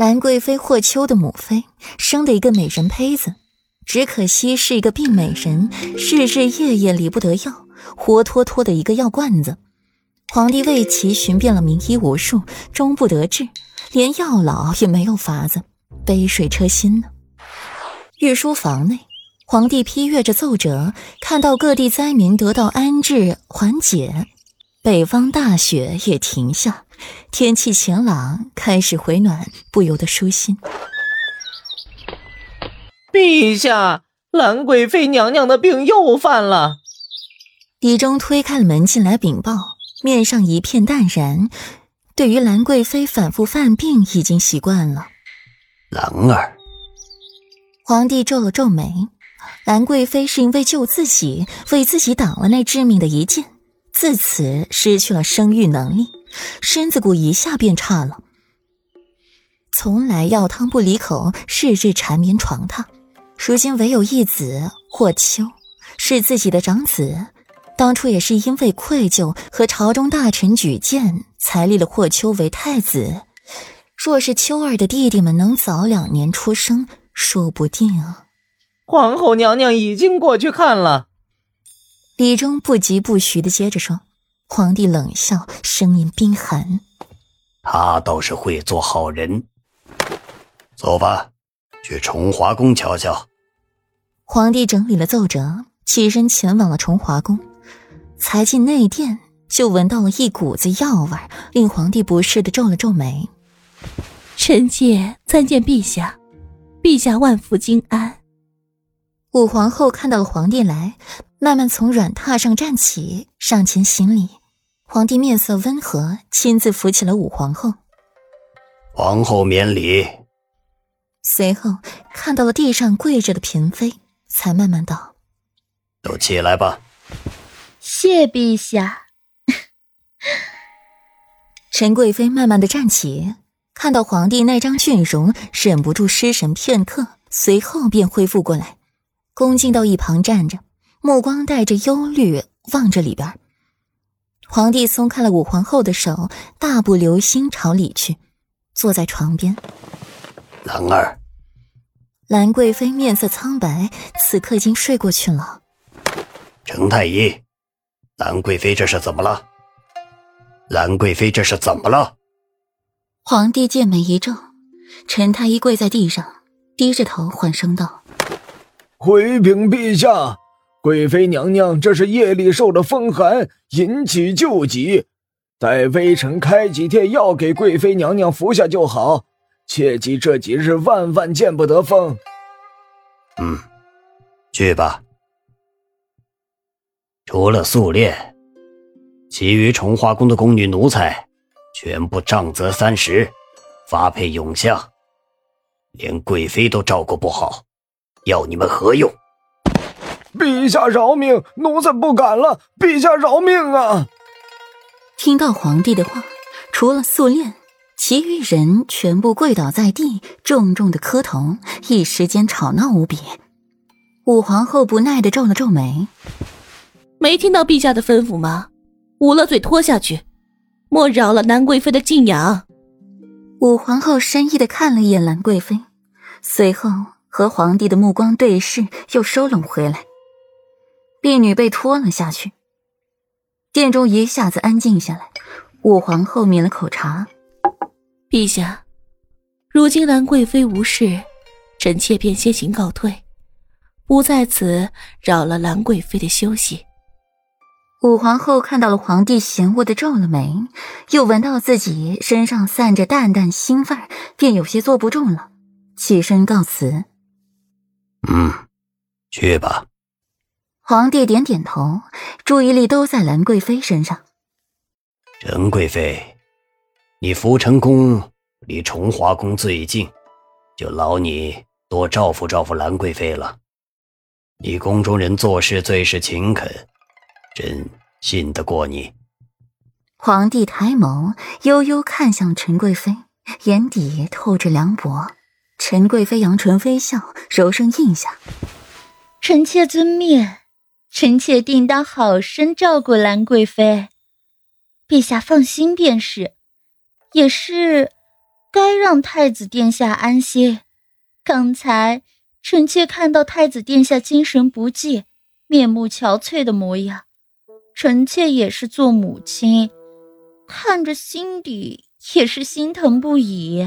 兰贵妃霍秋的母妃生了一个美人胚子，只可惜是一个病美人，日日夜夜离不得药，活脱脱的一个药罐子。皇帝为其寻遍了名医无数，终不得治，连药老也没有法子，杯水车薪呢。御书房内，皇帝批阅着奏折，看到各地灾民得到安置缓解，北方大雪也停下。天气晴朗，开始回暖，不由得舒心。陛下，兰贵妃娘娘的病又犯了。李忠推开了门进来禀报，面上一片淡然。对于兰贵妃反复犯病，已经习惯了。兰儿，皇帝皱了皱眉。兰贵妃是因为救自己，为自己挡了那致命的一剑，自此失去了生育能力。身子骨一下变差了，从来药汤不离口，日日缠绵床榻。如今唯有一子霍秋，是自己的长子，当初也是因为愧疚和朝中大臣举荐，才立了霍秋为太子。若是秋儿的弟弟们能早两年出生，说不定啊。皇后娘娘已经过去看了。李忠不疾不徐的接着说。皇帝冷笑，声音冰寒：“他倒是会做好人。走吧，去崇华宫瞧瞧。”皇帝整理了奏折，起身前往了崇华宫。才进内殿，就闻到了一股子药味，令皇帝不适的皱了皱眉。臣妾参见陛下，陛下万福金安。武皇后看到了皇帝来，慢慢从软榻上站起，上前行礼。皇帝面色温和，亲自扶起了武皇后。皇后免礼。随后看到了地上跪着的嫔妃，才慢慢道：“都起来吧。”谢陛下。陈贵妃慢慢的站起，看到皇帝那张俊容，忍不住失神片刻，随后便恢复过来，恭敬到一旁站着，目光带着忧虑望着里边。皇帝松开了武皇后的手，大步流星朝里去，坐在床边。兰儿，兰贵妃面色苍白，此刻已经睡过去了。程太医，兰贵妃这是怎么了？兰贵妃这是怎么了？皇帝剑眉一皱，陈太医跪在地上，低着头缓声道：“回禀陛下。”贵妃娘娘，这是夜里受了风寒，引起旧疾，待微臣开几天药给贵妃娘娘服下就好。切记这几日万万见不得风。嗯，去吧。除了素练，其余崇华宫的宫女奴才，全部杖责三十，发配永巷。连贵妃都照顾不好，要你们何用？陛下饶命！奴才不敢了。陛下饶命啊！听到皇帝的话，除了素练，其余人全部跪倒在地，重重的磕头，一时间吵闹无比。武皇后不耐的皱了皱眉：“没听到陛下的吩咐吗？捂了嘴，拖下去，莫扰了兰贵妃的静养。”武皇后深意的看了一眼兰贵妃，随后和皇帝的目光对视，又收拢回来。婢女被拖了下去，殿中一下子安静下来。武皇后抿了口茶：“陛下，如今兰贵妃无事，臣妾便先行告退，不在此扰了兰贵妃的休息。”武皇后看到了皇帝，嫌恶的皱了眉，又闻到自己身上散着淡淡腥味便有些坐不住了，起身告辞：“嗯，去吧。”皇帝点点头，注意力都在兰贵妃身上。陈贵妃，你福成宫离崇华宫最近，就劳你多照顾照顾兰贵妃了。你宫中人做事最是勤恳，朕信得过你。皇帝抬眸，悠悠看向陈贵妃，眼底透着凉薄。陈贵妃扬唇微笑，柔声应下：“臣妾遵命。”臣妾定当好生照顾兰贵妃，陛下放心便是。也是，该让太子殿下安歇。刚才臣妾看到太子殿下精神不济，面目憔悴的模样，臣妾也是做母亲，看着心底也是心疼不已。